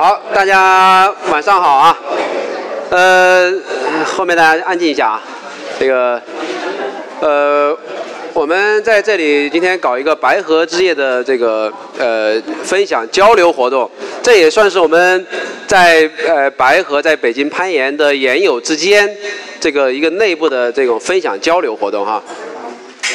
好，大家晚上好啊。呃，后面大家安静一下啊。这个，呃，我们在这里今天搞一个白河之夜的这个呃分享交流活动，这也算是我们在呃白河在北京攀岩的岩友之间这个一个内部的这种分享交流活动哈。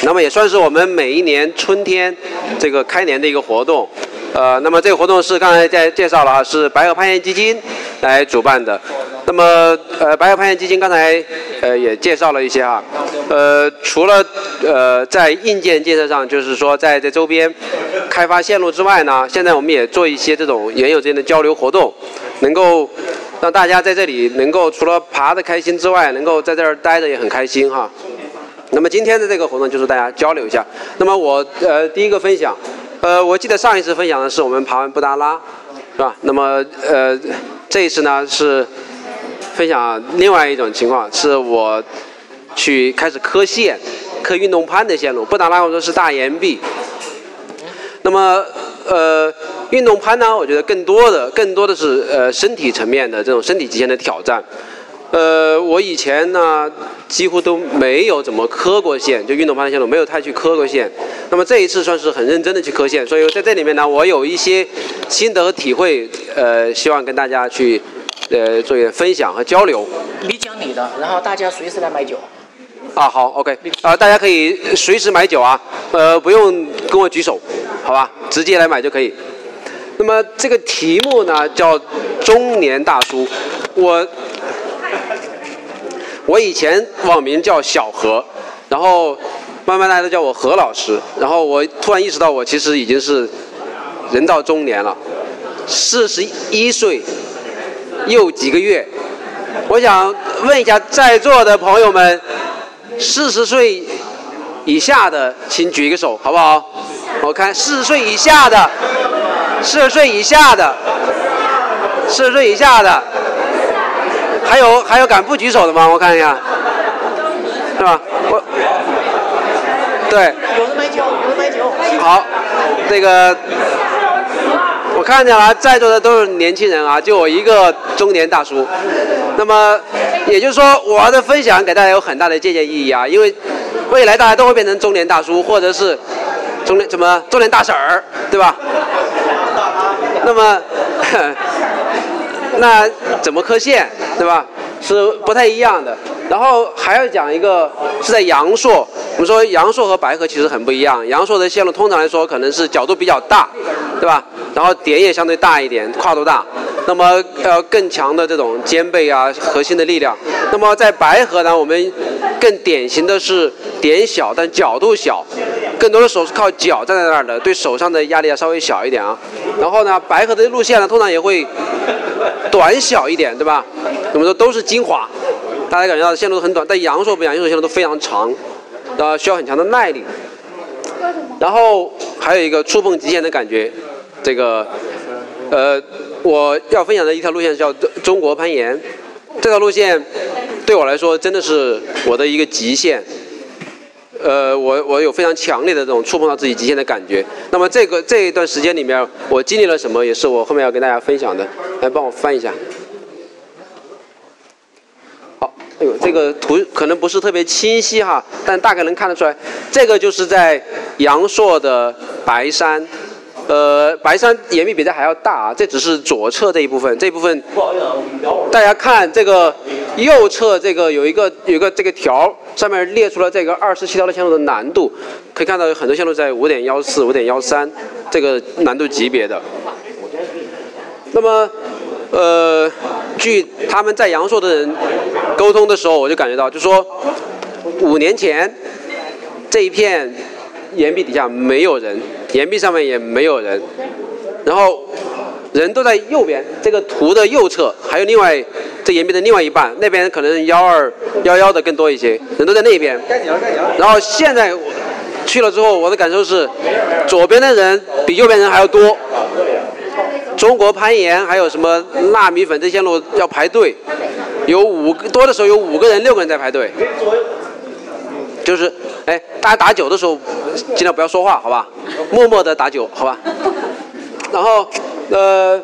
那么也算是我们每一年春天这个开年的一个活动。呃，那么这个活动是刚才在介绍了啊，是白河攀岩基金来主办的。那么呃，白河攀岩基金刚才呃也介绍了一些啊，呃，除了呃在硬件建设上，就是说在这周边开发线路之外呢，现在我们也做一些这种原有之间的交流活动，能够让大家在这里能够除了爬的开心之外，能够在这儿待着也很开心哈。那么今天的这个活动就是大家交流一下。那么我呃第一个分享。呃，我记得上一次分享的是我们爬完布达拉，是吧？那么呃，这一次呢是分享另外一种情况，是我去开始磕线，磕运动攀的线路。布达拉我说是大岩壁，那么呃，运动攀呢，我觉得更多的更多的是呃身体层面的这种身体极限的挑战。呃，我以前呢几乎都没有怎么磕过线，就运动攀的线路没有太去磕过线。那么这一次算是很认真的去磕线，所以在这里面呢，我有一些心得和体会，呃，希望跟大家去呃做一点分享和交流。你讲你的，然后大家随时来买酒。啊，好，OK，啊，大家可以随时买酒啊，呃，不用跟我举手，好吧，直接来买就可以。那么这个题目呢叫中年大叔，我。我以前网名叫小何，然后慢慢大家都叫我何老师，然后我突然意识到我其实已经是人到中年了，四十一岁又几个月。我想问一下在座的朋友们，四十岁以下的请举一个手，好不好？我看四十岁以下的，四十岁以下的，四十岁以下的。还有还有敢不举手的吗？我看一下，是吧？我，对。有的买酒，有的买酒。好，那个我看见了，在座的都是年轻人啊，就我一个中年大叔。那么也就是说，我的分享给大家有很大的借鉴意义啊，因为未来大家都会变成中年大叔，或者是中年怎么中年大婶儿，对吧？那么。那怎么磕线，对吧？是不太一样的。然后还要讲一个是在阳朔，我们说阳朔和白河其实很不一样。阳朔的线路通常来说可能是角度比较大，对吧？然后点也相对大一点，跨度大。那么要更强的这种肩背啊，核心的力量。那么在白河呢，我们更典型的是点小但角度小，更多的时候是靠脚站在那儿的，对手上的压力要稍微小一点啊。然后呢，白河的路线呢，通常也会。短小一点，对吧？我们说都是精华，大家感觉到线路很短，但阳朔不一样，阳朔线路都非常长，呃，需要很强的耐力。然后还有一个触碰极限的感觉，这个，呃，我要分享的一条路线叫中国攀岩，这条路线对我来说真的是我的一个极限。呃，我我有非常强烈的这种触碰到自己极限的感觉。那么这个这一段时间里面，我经历了什么，也是我后面要跟大家分享的。来帮我翻一下。好，哎呦，这个图可能不是特别清晰哈，但大概能看得出来，这个就是在阳朔的白山。呃，白山岩壁比这还要大啊，这只是左侧这一部分，这部分。大家看这个右侧这个有一个有一个这个条，上面列出了这个二十七条的线路的难度，可以看到有很多线路在五点幺四、五点幺三这个难度级别的。那么，呃，据他们在阳朔的人沟通的时候，我就感觉到，就说五年前这一片岩壁底下没有人。岩壁上面也没有人，然后人都在右边这个图的右侧，还有另外这岩壁的另外一半，那边可能幺二幺幺的更多一些，人都在那边。然后现在去了之后，我的感受是，左边的人比右边人还要多。中国攀岩还有什么纳米粉这些路要排队，有五个多的时候有五个人六个人在排队。就是，哎，大家打酒的时候尽量不要说话，好吧？默默的打酒，好吧？然后，呃，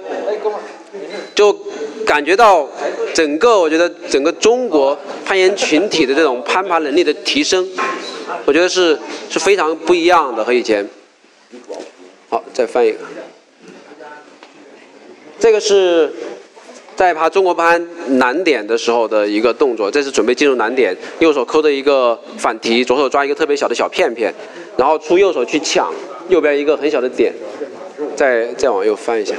就感觉到整个我觉得整个中国攀岩群体的这种攀爬能力的提升，我觉得是是非常不一样的和以前。好，再翻一个，这个是。在爬中国攀难点的时候的一个动作，这是准备进入难点，右手抠的一个反提，左手抓一个特别小的小片片，然后出右手去抢右边一个很小的点，再再往右翻一下。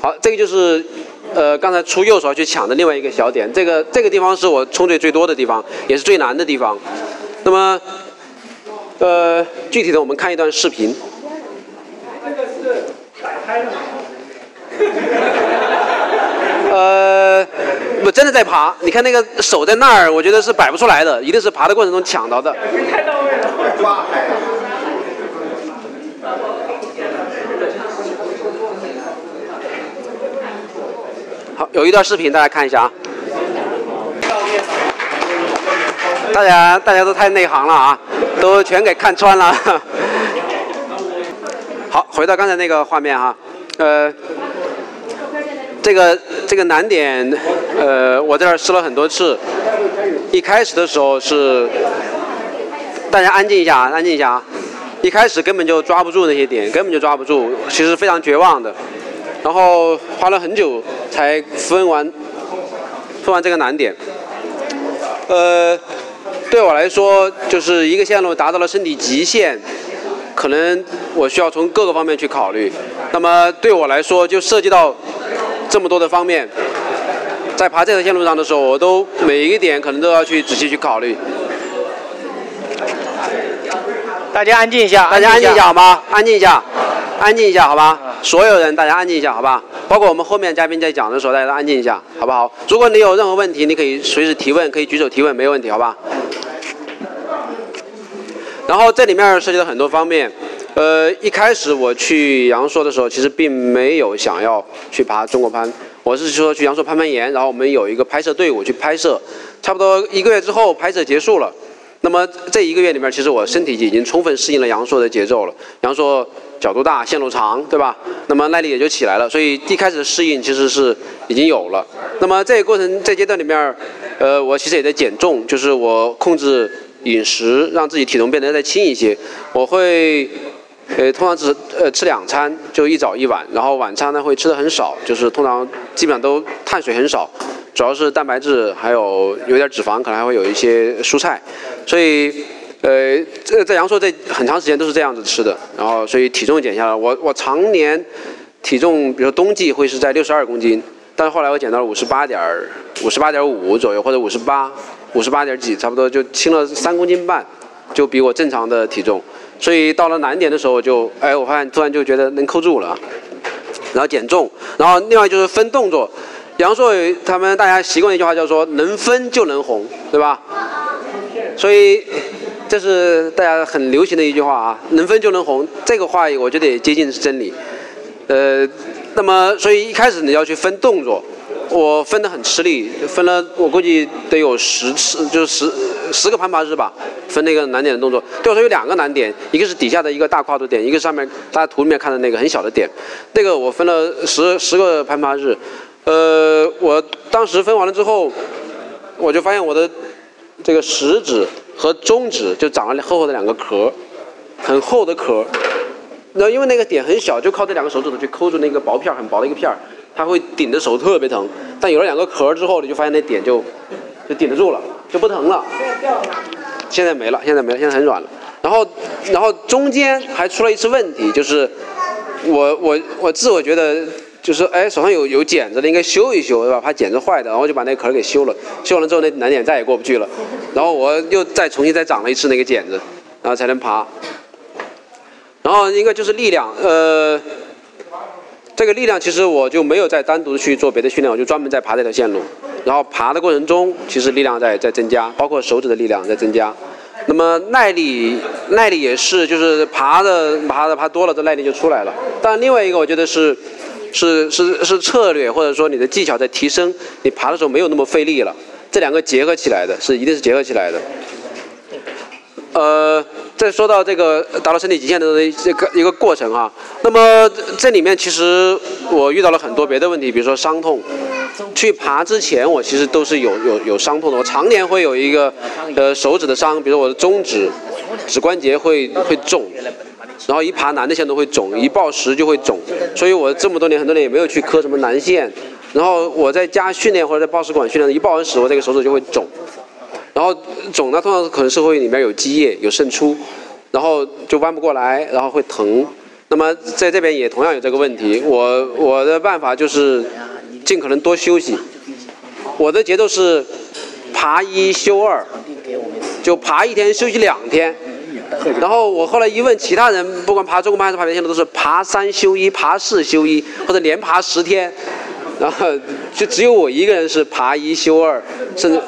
好，这个就是呃刚才出右手去抢的另外一个小点，这个这个地方是我冲最最多的地方，也是最难的地方。那么呃具体的我们看一段视频。这个是摆开了吗？呃，我真的在爬，你看那个手在那儿，我觉得是摆不出来的，一定是爬的过程中抢到的。太到位了。好，有一段视频，大家看一下啊。大家大家都太内行了啊，都全给看穿了。好，回到刚才那个画面哈，呃。这个这个难点，呃，我在这儿试了很多次。一开始的时候是，大家安静一下，安静一下啊！一开始根本就抓不住那些点，根本就抓不住，其实非常绝望的。然后花了很久才分完，分完这个难点。呃，对我来说，就是一个线路达到了身体极限，可能我需要从各个方面去考虑。那么对我来说，就涉及到。这么多的方面，在爬这条线路上的时候，我都每一个点可能都要去仔细去考虑。大家安静一下，大家安静一下好吗？安静一下，安静一下好吧？所有人大家安静一下好吧？包括我们后面嘉宾在讲的时候，大家都安静一下好不好？如果你有任何问题，你可以随时提问，可以举手提问，没有问题好吧？然后这里面涉及到很多方面。呃，一开始我去阳朔的时候，其实并没有想要去爬中国攀，我是说去阳朔攀攀岩，然后我们有一个拍摄队伍去拍摄，差不多一个月之后拍摄结束了。那么这一个月里面，其实我身体已经充分适应了阳朔的节奏了。阳朔角度大，线路长，对吧？那么耐力也就起来了。所以一开始的适应其实是已经有了。那么这个过程这阶段里面，呃，我其实也在减重，就是我控制饮食，让自己体重变得再轻一些。我会。呃，通常只呃吃两餐，就一早一晚，然后晚餐呢会吃的很少，就是通常基本上都碳水很少，主要是蛋白质，还有有点脂肪，可能还会有一些蔬菜，所以呃这在阳朔这很长时间都是这样子吃的，然后所以体重减下来，我我常年体重，比如冬季会是在六十二公斤，但是后来我减到了五十八点五十八点五左右，或者五十八五十八点几，差不多就轻了三公斤半，就比我正常的体重。所以到了难点的时候，就哎，我发现突然就觉得能扣住了，然后减重，然后另外就是分动作。杨硕他们大家习惯一句话叫做“能分就能红”，对吧？所以这是大家很流行的一句话啊，“能分就能红”。这个话我觉得也接近是真理。呃，那么所以一开始你要去分动作。我分得很吃力，分了我估计得有十次，就是十十个攀爬日吧，分那个难点的动作。对我说有两个难点，一个是底下的一个大跨度点，一个上面大家图里面看的那个很小的点。那个我分了十十个攀爬日，呃，我当时分完了之后，我就发现我的这个食指和中指就长了厚厚的两个壳，很厚的壳。那因为那个点很小，就靠这两个手指头去抠住那个薄片，很薄的一个片儿。它会顶着手特别疼，但有了两个壳之后，你就发现那点就就顶得住了，就不疼了。现在？没了，现在没了，现在很软了。然后然后中间还出了一次问题，就是我我我自我觉得就是哎手上有有茧子的应该修一修对吧？怕茧子坏的，然后就把那壳给修了。修完了之后那难点再也过不去了。然后我又再重新再长了一次那个茧子，然后才能爬。然后应该就是力量，呃。这个力量其实我就没有再单独去做别的训练，我就专门在爬这条线路。然后爬的过程中，其实力量在在增加，包括手指的力量在增加。那么耐力，耐力也是，就是爬的爬的爬多了，这耐力就出来了。但另外一个，我觉得是是是是策略，或者说你的技巧在提升，你爬的时候没有那么费力了。这两个结合起来的，是一定是结合起来的。呃。再说到这个达到身体极限的这个一个过程哈，那么这里面其实我遇到了很多别的问题，比如说伤痛。去爬之前，我其实都是有有有伤痛的，我常年会有一个呃手指的伤，比如我的中指指关节会会肿，然后一爬难的线都会肿，一抱石就会肿，所以我这么多年很多年也没有去磕什么男线，然后我在家训练或者在抱石馆训练，一抱完石我这个手指就会肿。然后肿呢，通常可能是会里面有积液、有渗出，然后就弯不过来，然后会疼。那么在这边也同样有这个问题。我我的办法就是尽可能多休息。我的节奏是爬一休二，就爬一天休息两天。然后我后来一问其他人，不管爬中班还是爬连线的，都是爬三休一、爬四休一，或者连爬十天。然后就只有我一个人是爬一休二，甚至。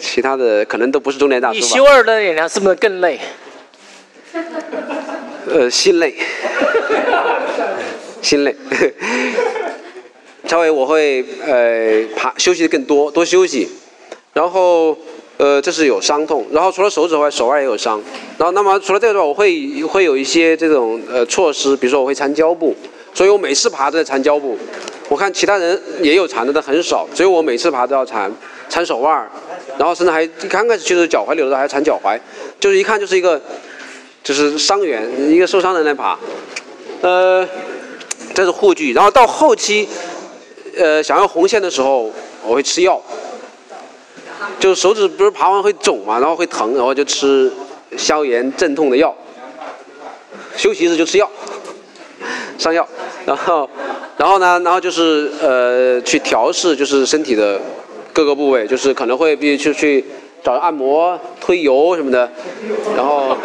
其他的可能都不是中年大叔你修二的演员是不是更累？呃，心累，心累。稍微我会呃爬休息的更多，多休息。然后呃这是有伤痛，然后除了手指外，手腕也有伤。然后那么除了这个的话，我会会有一些这种呃措施，比如说我会缠胶布，所以我每次爬都在缠胶布。我看其他人也有缠的，但很少，只有我每次爬都要缠，缠手腕然后甚至还刚开始就是脚踝扭的，还缠脚踝，就是一看就是一个，就是伤员，一个受伤的人来爬，呃，这是护具。然后到后期，呃，想要红线的时候，我会吃药，就手指不是爬完会肿嘛，然后会疼，然后就吃消炎镇痛的药，休息日就吃药，上药，然后。然后呢，然后就是呃去调试，就是身体的各个部位，就是可能会必须去去找按摩、推油什么的。然后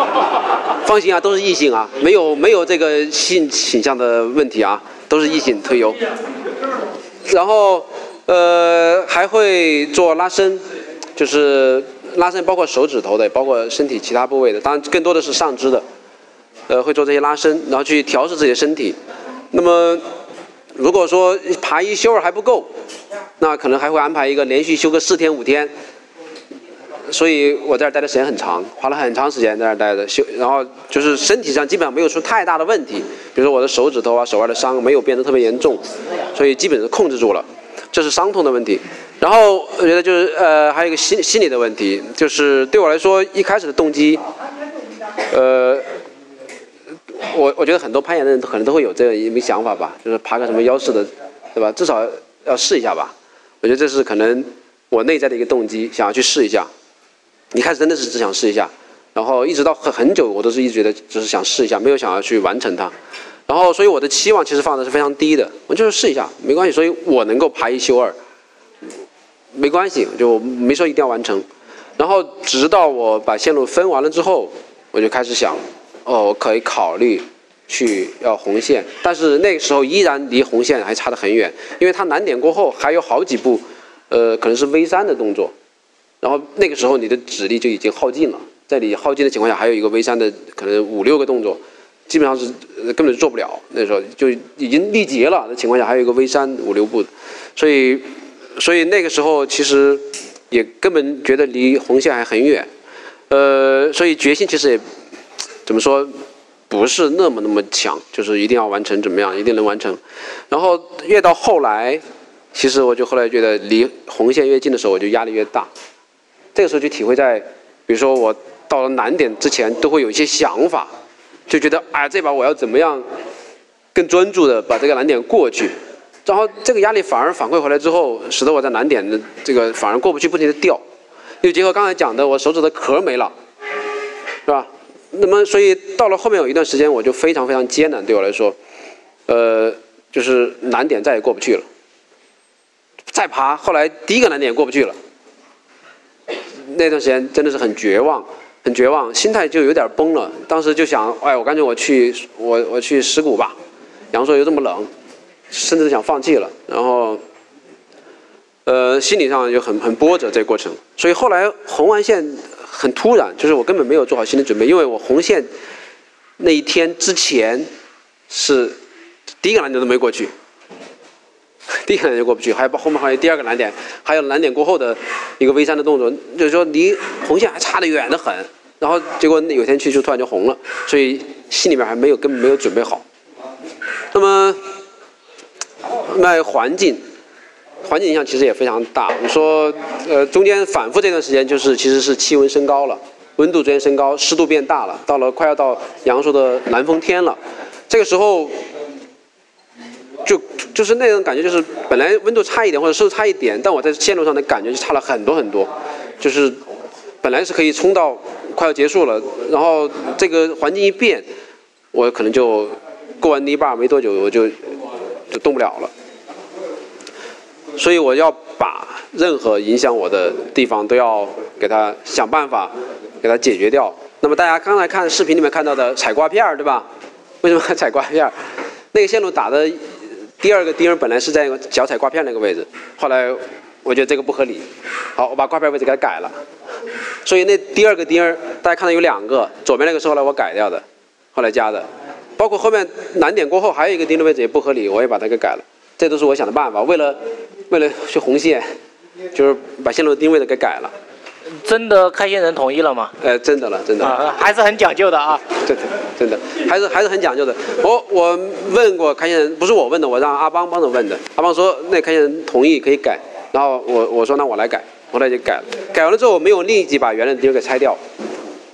放心啊，都是异性啊，没有没有这个性倾向的问题啊，都是异性推油。然后呃还会做拉伸，就是拉伸包括手指头的，包括身体其他部位的，当然更多的是上肢的。呃会做这些拉伸，然后去调试自己的身体。那么。如果说爬一休二还不够，那可能还会安排一个连续休个四天五天。所以我在这儿待的时间很长，花了很长时间在这儿待着休，然后就是身体上基本上没有出太大的问题，比如说我的手指头啊、手腕的伤没有变得特别严重，所以基本是控制住了，这是伤痛的问题。然后我觉得就是呃还有一个心心理的问题，就是对我来说一开始的动机，呃。我我觉得很多攀岩的人可能都会有这样一个想法吧，就是爬个什么幺四的，对吧？至少要试一下吧。我觉得这是可能我内在的一个动机，想要去试一下。一开始真的是只想试一下，然后一直到很很久，我都是一直觉得只是想试一下，没有想要去完成它。然后，所以我的期望其实放的是非常低的，我就是试一下，没关系。所以我能够爬一休二，没关系，就没说一定要完成。然后直到我把线路分完了之后，我就开始想。哦，可以考虑去要红线，但是那个时候依然离红线还差得很远，因为它难点过后还有好几步，呃，可能是 V 三的动作，然后那个时候你的指力就已经耗尽了，在你耗尽的情况下，还有一个 V 三的可能五六个动作，基本上是根本做不了。那时候就已经力竭了的情况下，还有一个 V 三五六步，所以所以那个时候其实也根本觉得离红线还很远，呃，所以决心其实也。怎么说，不是那么那么强，就是一定要完成怎么样，一定能完成。然后越到后来，其实我就后来觉得离红线越近的时候，我就压力越大。这个时候就体会在，比如说我到了难点之前，都会有一些想法，就觉得哎，这把我要怎么样更专注的把这个难点过去。然后这个压力反而反馈回来之后，使得我在难点的这个反而过不去，不停的掉。又结合刚才讲的，我手指的壳没了，是吧？那么，所以到了后面有一段时间，我就非常非常艰难，对我来说，呃，就是难点再也过不去了。再爬，后来第一个难点过不去了，那段时间真的是很绝望，很绝望，心态就有点崩了。当时就想，哎，我干脆我去，我我去石鼓吧，阳朔又这么冷，甚至想放弃了。然后，呃，心理上就很很波折这过程。所以后来红完线。很突然，就是我根本没有做好心理准备，因为我红线那一天之前是第一个难点都没过去，第一个难点过不去，还有后面还有第二个难点，还有难点过后的一个 V 三的动作，就是说离红线还差得远得很，然后结果有天去就突然就红了，所以心里面还没有根本没有准备好。那么，那环境，环境影响其实也非常大。你说，呃，中间反复这段时间就是其实是气温升高了，温度逐渐升高，湿度变大了，到了快要到阳朔的南风天了，这个时候。就就是那种感觉，就是本来温度差一点或者湿度差一点，但我在线路上的感觉就差了很多很多。就是本来是可以冲到快要结束了，然后这个环境一变，我可能就过完泥巴没多久，我就就动不了了。所以我要把任何影响我的地方都要给它想办法给它解决掉。那么大家刚才看视频里面看到的踩挂片儿，对吧？为什么踩挂片儿？那个线路打的。第二个钉儿本来是在脚踩挂片那个位置，后来我觉得这个不合理，好，我把挂片位置给它改了。所以那第二个钉儿，大家看到有两个，左边那个是后来我改掉的，后来加的。包括后面难点过后还有一个钉的位置也不合理，我也把它给改了。这都是我想的办法，为了为了去红线，就是把线路定位的给改了。真的开线人同意了吗？呃，真的了，真的，还是很讲究的啊。真的，真的，还是还是很讲究的。我我问过开线人，不是我问的，我让阿邦帮着问的。阿邦说那开线人同意可以改，然后我我说那我来改，后来就改了。改完了之后，我没有立即把原来的钉儿给拆掉，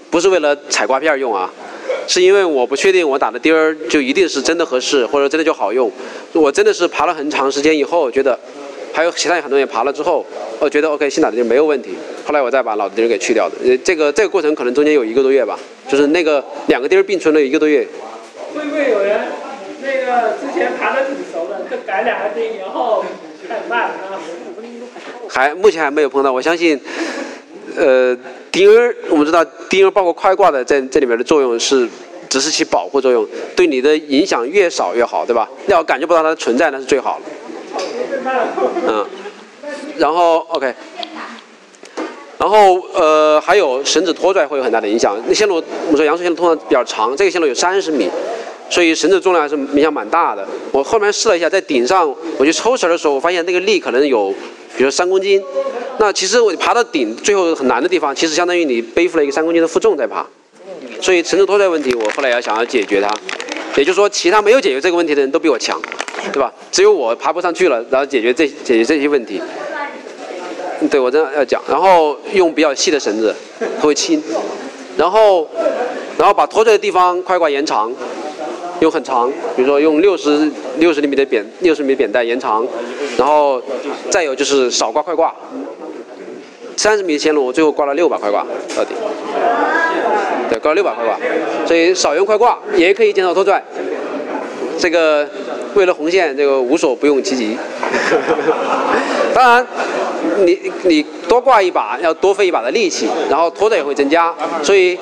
不是为了踩刮片用啊，是因为我不确定我打的钉儿就一定是真的合适，或者真的就好用。我真的是爬了很长时间以后觉得。还有其他很多人爬了之后，我觉得 OK 新打的钉没有问题，后来我再把老的钉给去掉的。呃，这个这个过程可能中间有一个多月吧，就是那个两个钉并存了一个多月。会不会有人那个之前爬的挺熟的，就改两个钉以后太慢了？还目前还没有碰到，我相信，呃，钉儿我们知道钉儿包括快挂的在这里面的作用是只是起保护作用，对你的影响越少越好，对吧？要感觉不到它的存在那是最好了。嗯，然后 OK，然后呃还有绳子拖拽会有很大的影响。那线路我们说阳朔线路通常比较长，这个线路有三十米，所以绳子重量还是影响蛮大的。我后面试了一下，在顶上我去抽绳的时候，我发现那个力可能有，比如三公斤。那其实我爬到顶最后很难的地方，其实相当于你背负了一个三公斤的负重在爬。所以绳子拖拽问题，我后来要想要解决它。也就是说，其他没有解决这个问题的人都比我强。对吧？只有我爬不上去了，然后解决这解决这些问题。对我这样要讲，然后用比较细的绳子，它会轻。然后，然后把拖拽的地方快挂延长，用很长，比如说用六十六十厘米的扁六十米扁带延长。然后再有就是少挂快挂，三十米的线路我最后挂了六把快挂到底。对，挂了六把快挂，所以少用快挂也可以减少拖拽。这个。为了红线，这个无所不用其极。当然，你你多挂一把，要多费一把的力气，然后拖的也会增加。所以，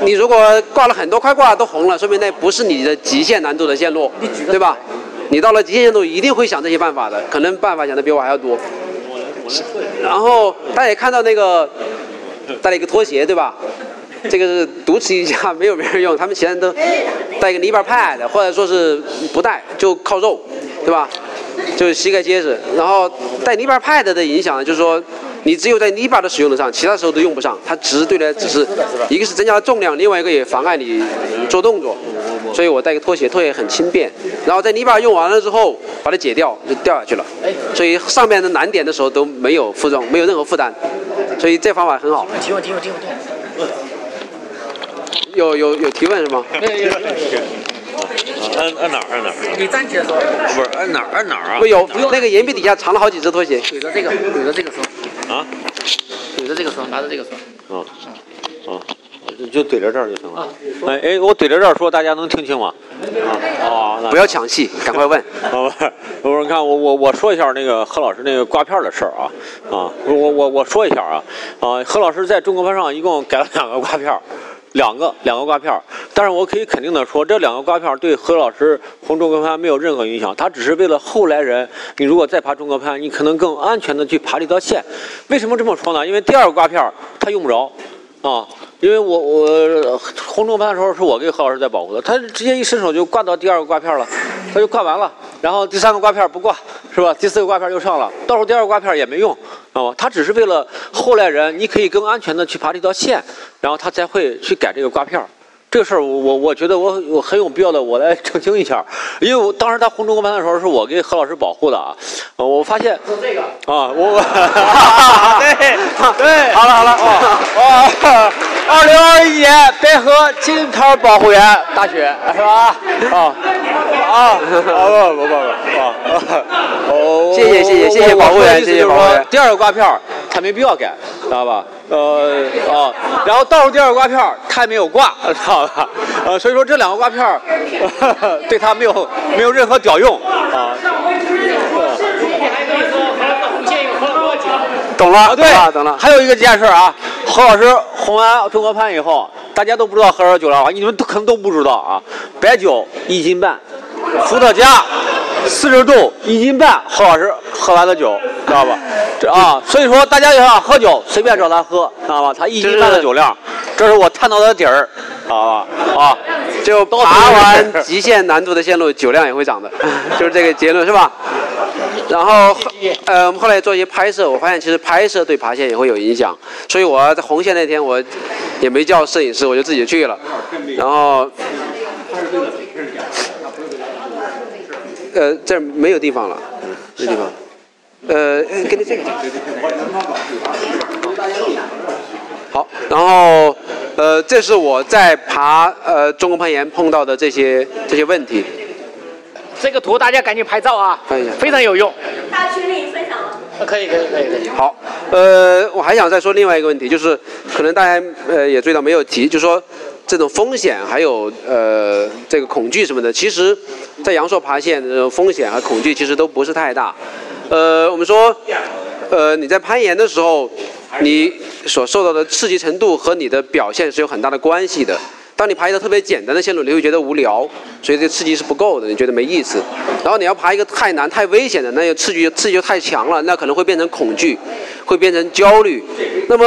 你如果挂了很多块挂都红了，说明那不是你的极限难度的线路，对吧？你到了极限难度，一定会想这些办法的，可能办法想的比我还要多。然后大家也看到那个带了一个拖鞋，对吧？这个是独持一家，没有别人用。他们其他人都带一个泥巴 pad，或者说是不带，就靠肉，对吧？就是膝盖结实。然后带泥巴 pad 的影响呢，就是说你只有在泥巴的使用的上，其他时候都用不上。它只是对的，只是一个是增加了重量，另外一个也妨碍你做动作。所以我带个拖鞋，拖鞋很轻便。然后在泥巴用完了之后，把它解掉就掉下去了。所以上面的难点的时候都没有负重，没有任何负担。所以这方法很好。提问提问提问提问。有有有提问是吗？有有有。按按哪儿按哪儿？你站起来说。不是按哪儿按哪儿啊？不有那个岩壁底下藏了好几只拖鞋。怼着这个怼着这个说。啊？怼着这个说，拿着这个说。啊啊，就怼着这儿就行了。哎哎，我怼着这儿说，大家能听清吗？啊啊！不要抢戏，赶快问。啊不是，你看我我我说一下那个何老师那个刮片的事儿啊啊，我我我说一下啊啊，何老师在中国班上一共改了两个刮片。两个两个挂片儿，但是我可以肯定的说，这两个挂片儿对何老师红中国攀没有任何影响。他只是为了后来人，你如果再爬中国攀，你可能更安全的去爬这条线。为什么这么说呢？因为第二个挂片儿他用不着，啊，因为我我红中盘的时候是我给何老师在保护的，他直接一伸手就挂到第二个挂片了，他就挂完了，然后第三个挂片不挂，是吧？第四个挂片又上了，倒数第二个挂片也没用，知道吗？他只是为了后来人你可以更安全的去爬这条线，然后他才会去改这个挂片。这个事儿我我我觉得我我很有必要的，我来澄清一下，因为我当时他红中国班的时候是我给何老师保护的啊，呃我发现说这个，啊，我 对对，好了好了，哦哦，二零二一年白河金牌保护员大雪是吧？啊啊，不不不不啊，哦，谢谢谢谢谢谢保护员谢谢保护员第二个刮片儿他没必要改，知道吧？呃啊，然后倒数第二个刮片儿他也没有挂，知道吧？呃，所以说这两个刮片儿 对他没有没有任何屌用啊。懂了，啊，对懂了，懂了。还有一个件事啊，何老师红完中国盘以后，大家都不知道喝多少酒了啊，你们都可能都不知道啊。白酒一斤半，伏特加四十度一斤半，何老师喝完的酒，知道吧？这啊，所以说大家要想喝酒，随便找他喝，知道吧？他一斤半的酒量，这是我探到的底儿，知道吧？啊，就爬完极限难度的线路，酒量也会涨的，就是这个结论是吧？然后，呃，我们后来做一些拍摄，我发现其实拍摄对爬线也会有影响，所以我在红线那天我也没叫摄影师，我就自己去了，然后，呃，这儿没有地方了，没地方，呃，哎给你这个。好，然后呃，这是我在爬呃中国攀岩碰到的这些这些问题。这个图大家赶紧拍照啊看一下，非常有用。大群里分享了。可以可以可以可以。好，呃，我还想再说另外一个问题，就是可能大家呃也注意到没有提，就是说这种风险还有呃这个恐惧什么的，其实，在阳朔爬线的风险和恐惧其实都不是太大。呃，我们说，呃你在攀岩的时候，你所受到的刺激程度和你的表现是有很大的关系的。当你爬一个特别简单的线路，你会觉得无聊，所以这刺激是不够的，你觉得没意思。然后你要爬一个太难、太危险的，那个刺激刺激就太强了，那可能会变成恐惧，会变成焦虑。那么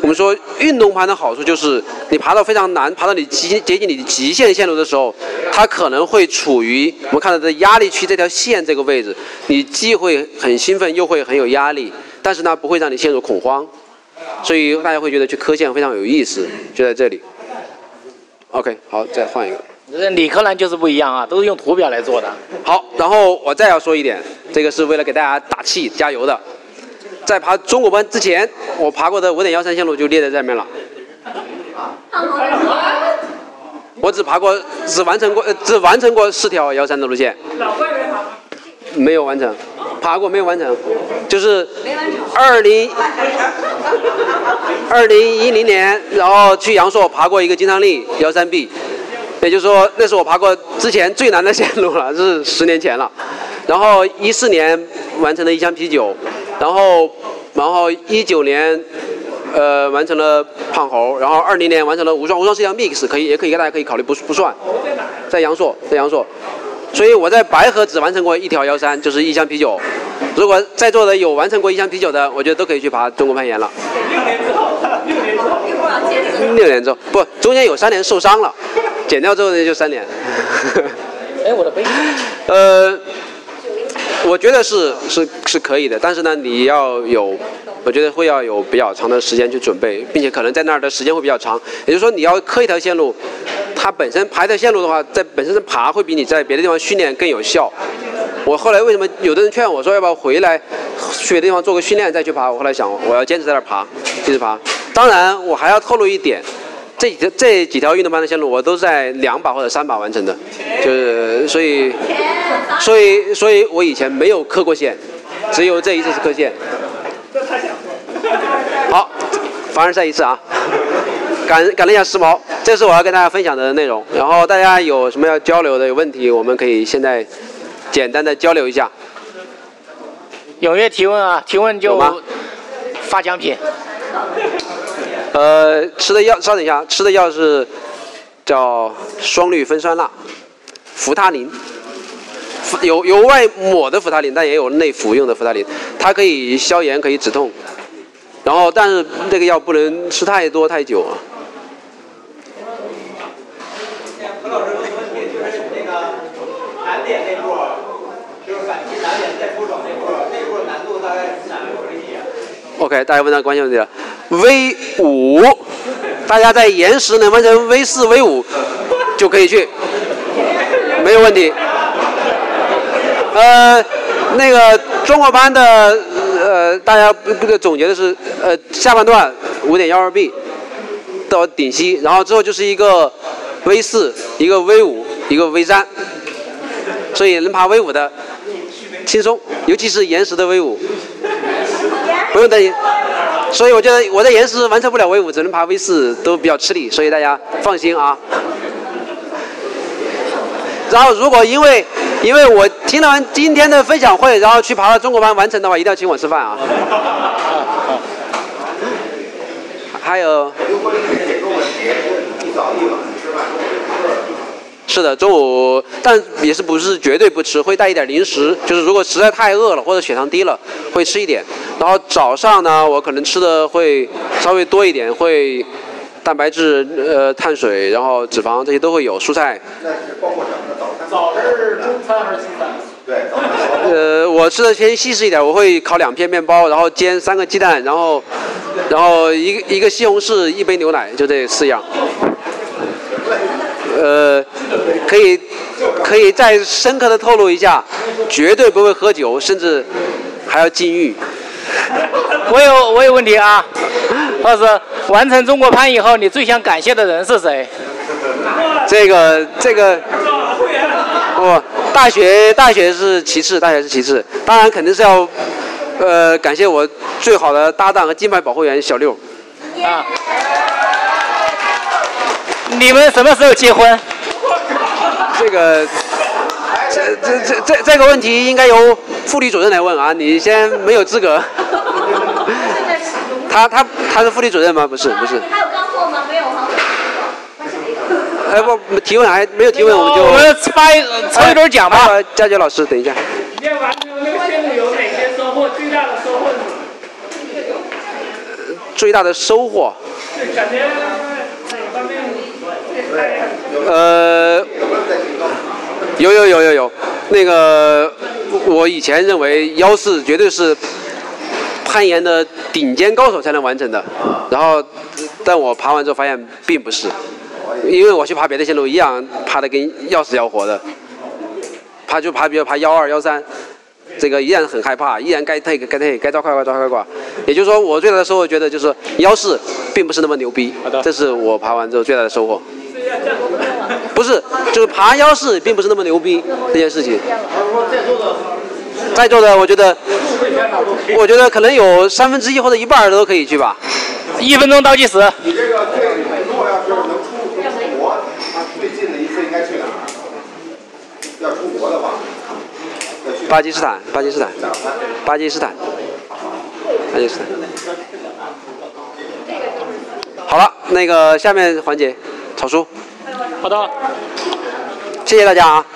我们说运动攀的好处就是，你爬到非常难、爬到你极接近你的极限线路的时候，它可能会处于我们看到的压力区这条线这个位置，你既会很兴奋，又会很有压力，但是呢不会让你陷入恐慌，所以大家会觉得去磕线非常有意思，就在这里。OK，好，再换一个。这理科男就是不一样啊，都是用图表来做的。好，然后我再要说一点，这个是为了给大家打气加油的。在爬中国班之前，我爬过的五点幺三线路就列在这面了。我只爬过，只完成过，呃，只完成过四条幺三的路线，老外没爬吗？没有完成，爬过没有完成，就是二零二零一零年，然后去阳朔爬过一个金昌利幺三 B，也就是说那是我爬过之前最难的线路了，是十年前了。然后一四年完成了一箱啤酒，然后然后一九年呃完成了胖猴，然后二零年完成了无双，无双是一项 mix，可以也可以大家可以考虑不不算，在阳朔，在阳朔。所以我在白河只完成过一条幺三，就是一箱啤酒。如果在座的有完成过一箱啤酒的，我觉得都可以去爬中国攀岩了。六年之后，六年之后。六年之后，不，中间有三年受伤了，减掉之后呢就三年。哎，我的杯。呃，我觉得是是是可以的，但是呢，你要有，我觉得会要有比较长的时间去准备，并且可能在那儿的时间会比较长。也就是说，你要刻一条线路，它本身爬一条线路的话，在本身是爬会比你在别的地方训练更有效。我后来为什么有的人劝我说要不要回来去别的地方做个训练再去爬？我后来想，我要坚持在那爬，一直爬。当然，我还要透露一点，这几这几条运动班的线路我都是在两把或者三把完成的，就是所以。所以，所以我以前没有刻过线，只有这一次是刻线。好，凡尔赛一次啊，感感了一下时髦，这是我要跟大家分享的内容。然后大家有什么要交流的、有问题，我们可以现在简单的交流一下。踊跃提问啊，提问就发奖品。呃，吃的药，稍等一下，吃的药是叫双氯芬酸钠，扶他林。有有外抹的扶他林，但也有内服用的扶他林，它可以消炎，可以止痛。然后，但是这个药不能吃太多太久啊。何老师问个问题，就是那个难点那步，就是反击难点再出手那步，那步难度大概？OK，大家问到关键问题了。V 五，大家在延时能完成 V 四、V 五就可以去，没有问题。呃，那个中国班的呃，大家不不总结的是呃下半段五点幺二 B 到顶溪，然后之后就是一个 V 四，一个 V 五，一个 V 三，所以能爬 V 五的轻松，尤其是延时的威武，不用担心。所以我觉得我在延时完成不了 V 五，只能爬 V 四，都比较吃力，所以大家放心啊。然后如果因为因为我听了完今天的分享会，然后去爬了中国班完成的话，一定要请我吃饭啊。还有。是的，中午，但也是不是绝对不吃，会带一点零食。就是如果实在太饿了或者血糖低了，会吃一点。然后早上呢，我可能吃的会稍微多一点，会蛋白质、呃碳水，然后脂肪这些都会有，蔬菜。早是中餐还是西餐？对。呃，我吃的偏西式一点，我会烤两片面包，然后煎三个鸡蛋，然后，然后一个一个西红柿，一杯牛奶，就这四样。呃，可以可以再深刻的透露一下，绝对不会喝酒，甚至还要禁欲。我有我有问题啊，老师，完成中国攀以后，你最想感谢的人是谁？这个这个，不，大学大学是其次，大学是其次，当然肯定是要，呃，感谢我最好的搭档和金牌保护员小六。啊。你们什么时候结婚？这个，这这这这这个问题应该由副理主任来问啊，你先没有资格。他他他是副理主任吗？不是不是。还有干货吗？没有哈。哎不，提问还没有提问，我们就我们发一抽一轮奖吧。佳杰老师，等一下。练完之后那个线路有哪些收获？最大的收获？最大的收获。对，感觉哪方面？呃，有有有有。有，那个我以前认为幺四绝对是攀岩的顶尖高手才能完成的，然后但我爬完之后发现并不是，因为我去爬别的线路一样爬的跟要死要活的，爬就爬比如爬幺二幺三，这个依然很害怕，依然该退该退该抓快快抓快快，也就是说我最大的收获觉得就是幺四并不是那么牛逼，这是我爬完之后最大的收获。不是，就是爬腰式并不是那么牛逼这件事情。在座的，我觉得，我觉得可能有三分之一或者一半都可以去吧。一分钟倒计时。你这个最如果要是能出出国，最近的一次应该去哪儿？要出国的话，巴基斯坦，巴基斯坦，巴基斯坦，巴基斯坦。好了，那个下面环节。草书，好的，谢谢大家啊。